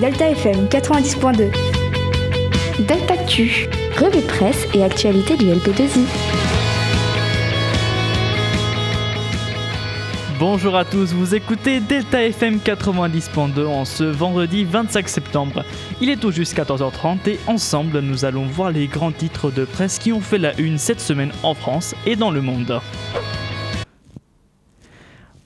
Delta FM 90.2. Delta Q, revue de presse et actualité du LP2I. Bonjour à tous, vous écoutez Delta FM 90.2 en ce vendredi 25 septembre. Il est tout juste 14h30 et ensemble nous allons voir les grands titres de presse qui ont fait la une cette semaine en France et dans le monde.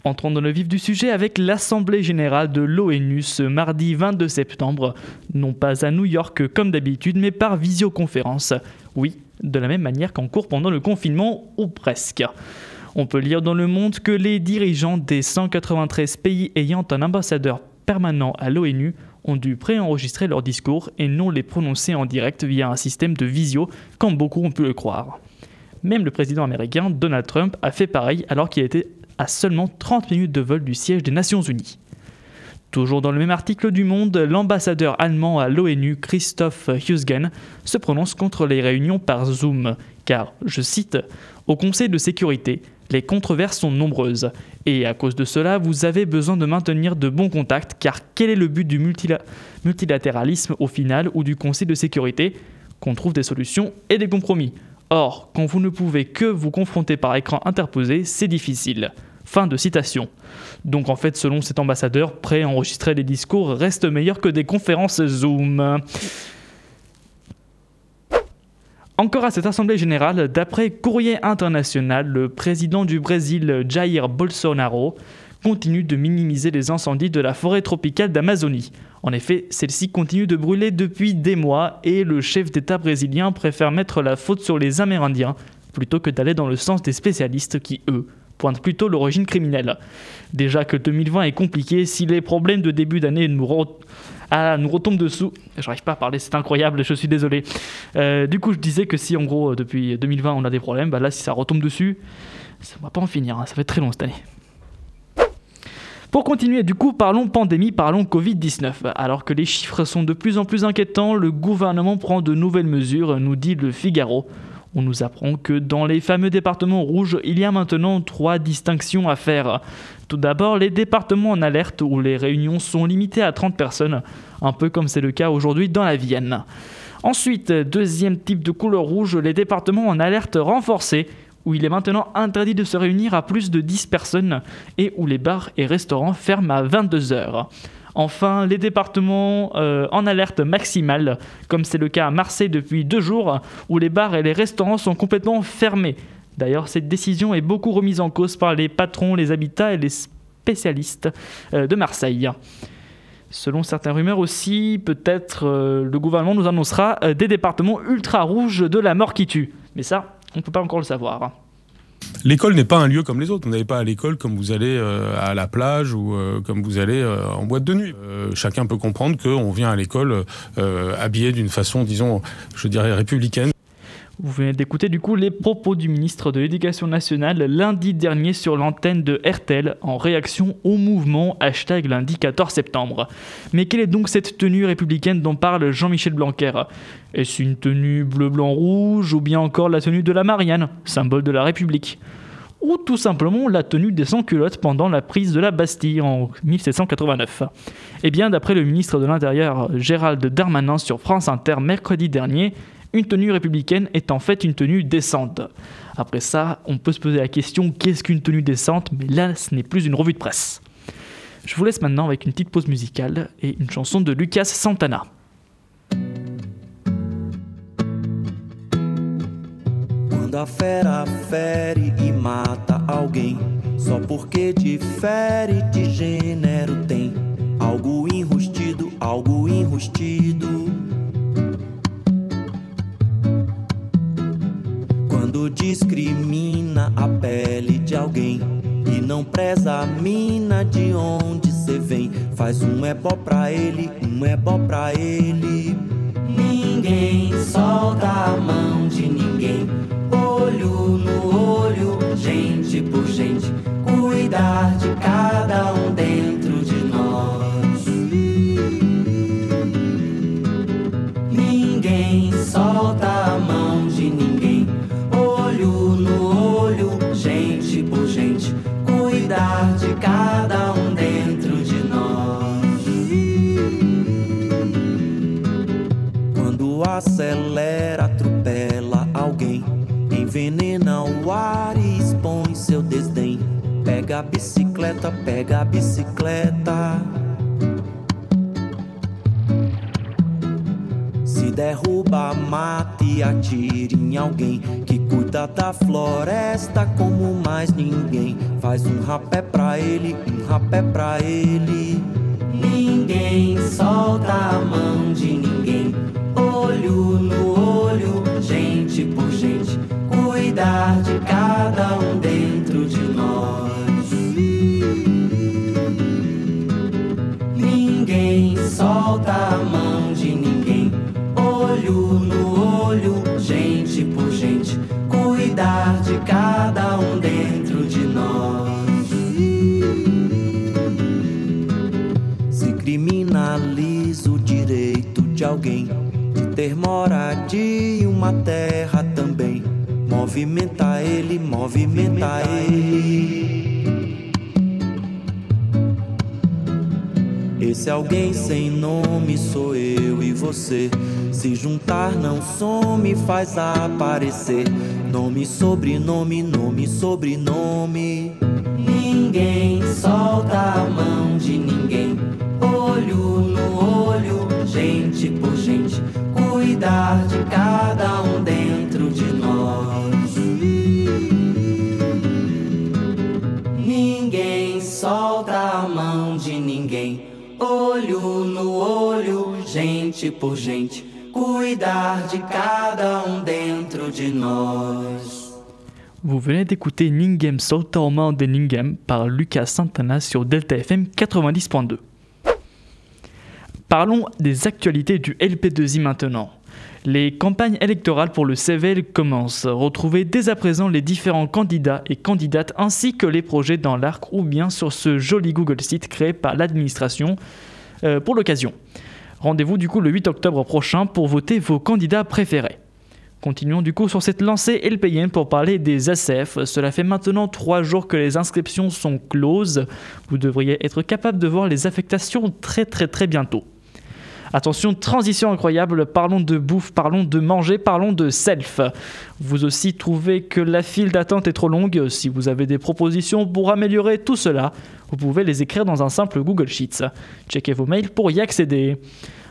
Entrons dans le vif du sujet avec l'Assemblée générale de l'ONU ce mardi 22 septembre, non pas à New York comme d'habitude, mais par visioconférence. Oui, de la même manière qu'en cours pendant le confinement, ou presque. On peut lire dans le monde que les dirigeants des 193 pays ayant un ambassadeur permanent à l'ONU ont dû préenregistrer leurs discours et non les prononcer en direct via un système de visio, comme beaucoup ont pu le croire. Même le président américain Donald Trump a fait pareil alors qu'il était à seulement 30 minutes de vol du siège des Nations Unies. Toujours dans le même article du Monde, l'ambassadeur allemand à l'ONU, Christoph Husgen, se prononce contre les réunions par Zoom, car, je cite, Au Conseil de sécurité, les controverses sont nombreuses, et à cause de cela, vous avez besoin de maintenir de bons contacts, car quel est le but du multilatéralisme au final ou du Conseil de sécurité? Qu'on trouve des solutions et des compromis. Or, quand vous ne pouvez que vous confronter par écran interposé, c'est difficile. Fin de citation. Donc en fait, selon cet ambassadeur, pré-enregistrer des discours reste meilleur que des conférences Zoom. Encore à cette Assemblée générale, d'après Courrier International, le président du Brésil, Jair Bolsonaro, continue de minimiser les incendies de la forêt tropicale d'Amazonie. En effet, celle-ci continue de brûler depuis des mois et le chef d'État brésilien préfère mettre la faute sur les Amérindiens plutôt que d'aller dans le sens des spécialistes qui, eux, pointent plutôt l'origine criminelle. Déjà que 2020 est compliqué, si les problèmes de début d'année nous, ah, nous retombent dessous, j'arrive pas à parler, c'est incroyable, je suis désolé. Euh, du coup, je disais que si en gros depuis 2020 on a des problèmes, bah là si ça retombe dessus, ça va pas en finir, hein. ça être très long cette année. Pour continuer, du coup, parlons pandémie, parlons Covid-19. Alors que les chiffres sont de plus en plus inquiétants, le gouvernement prend de nouvelles mesures, nous dit le Figaro. On nous apprend que dans les fameux départements rouges, il y a maintenant trois distinctions à faire. Tout d'abord, les départements en alerte où les réunions sont limitées à 30 personnes, un peu comme c'est le cas aujourd'hui dans la Vienne. Ensuite, deuxième type de couleur rouge, les départements en alerte renforcée où il est maintenant interdit de se réunir à plus de 10 personnes et où les bars et restaurants ferment à 22 heures. Enfin, les départements euh, en alerte maximale, comme c'est le cas à Marseille depuis deux jours, où les bars et les restaurants sont complètement fermés. D'ailleurs, cette décision est beaucoup remise en cause par les patrons, les habitats et les spécialistes euh, de Marseille. Selon certaines rumeurs aussi, peut-être euh, le gouvernement nous annoncera des départements ultra rouges de la mort qui tue. Mais ça, on ne peut pas encore le savoir. L'école n'est pas un lieu comme les autres. Vous n'allez pas à l'école comme vous allez euh, à la plage ou euh, comme vous allez euh, en boîte de nuit. chacun peut comprendre qu'on vient à l'école habillé d'une façon, disons, je dirais républicaine. Vous venez d'écouter du coup les propos du ministre de l'Éducation nationale lundi dernier sur l'antenne de RTL en réaction au mouvement hashtag lundi 14 septembre. Mais quelle est donc cette tenue républicaine dont parle Jean-Michel Blanquer? Est-ce une tenue bleu-blanc-rouge ou bien encore la tenue de la Marianne, symbole de la République? Ou tout simplement la tenue des sans-culottes pendant la prise de la Bastille en 1789. Eh bien, d'après le ministre de l'Intérieur Gérald Darmanin sur France Inter mercredi dernier, une tenue républicaine est en fait une tenue décente. Après ça, on peut se poser la question qu'est-ce qu'une tenue décente? Mais là, ce n'est plus une revue de presse. Je vous laisse maintenant avec une petite pause musicale et une chanson de Lucas Santana. Quando discrimina a pele de alguém e não preza a mina de onde cê vem, faz um ebó pra ele, um ebó pra ele. Ninguém solta a mão bicicleta, pega a bicicleta. Se derruba, mate e atire em alguém que cuida da floresta como mais ninguém. Faz um rapé pra ele, um rapé pra ele. Ninguém solta a mão de ninguém. Olho no olho, gente por gente. Cuidar de cada um dentro de nós. Solta a mão de ninguém. Olho no olho, gente por gente. Cuidar de cada um dentro de nós. Se criminaliza o direito de alguém de ter moradia e uma terra também. Movimenta ele, movimenta ele. Esse alguém sem nome sou eu e você. Se juntar não some, faz aparecer. Nome, sobrenome, nome, sobrenome. Ninguém solta a mão de ninguém. Olho no olho, gente por gente. Cuidar de cada gente por gente. Cuidar de cada um dentro de nós. Vous venez d'écouter aux mains de Ningem par Lucas Santana sur Delta FM 90.2. Parlons des actualités du LP2I maintenant. Les campagnes électorales pour le CVL commencent. Retrouvez dès à présent les différents candidats et candidates ainsi que les projets dans l'arc ou bien sur ce joli Google site créé par l'administration euh, pour l'occasion. Rendez-vous du coup le 8 octobre prochain pour voter vos candidats préférés. Continuons du coup sur cette lancée LPN pour parler des ACF. Cela fait maintenant trois jours que les inscriptions sont closes. Vous devriez être capable de voir les affectations très très très bientôt. Attention, transition incroyable, parlons de bouffe, parlons de manger, parlons de self. Vous aussi trouvez que la file d'attente est trop longue Si vous avez des propositions pour améliorer tout cela, vous pouvez les écrire dans un simple Google Sheets. Checkez vos mails pour y accéder.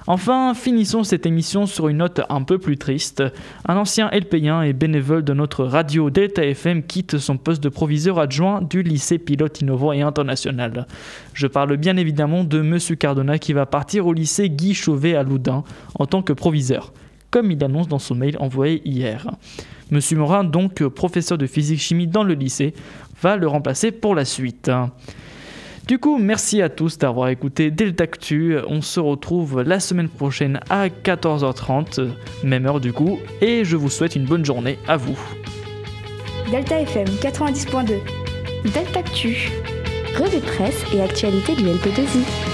Enfin, finissons cette émission sur une note un peu plus triste. Un ancien LP1 et bénévole de notre radio Delta FM quitte son poste de proviseur adjoint du lycée pilote innovant et international. Je parle bien évidemment de Monsieur Cardona qui va partir au lycée Guy Chauvet à Loudun en tant que proviseur, comme il annonce dans son mail envoyé hier. Monsieur Morin, donc professeur de physique-chimie dans le lycée, va le remplacer pour la suite. Du coup, merci à tous d'avoir écouté Deltactu. On se retrouve la semaine prochaine à 14h30, même heure du coup, et je vous souhaite une bonne journée à vous. Delta FM 90.2. Deltactu. Revue de presse et actualité du LP2I.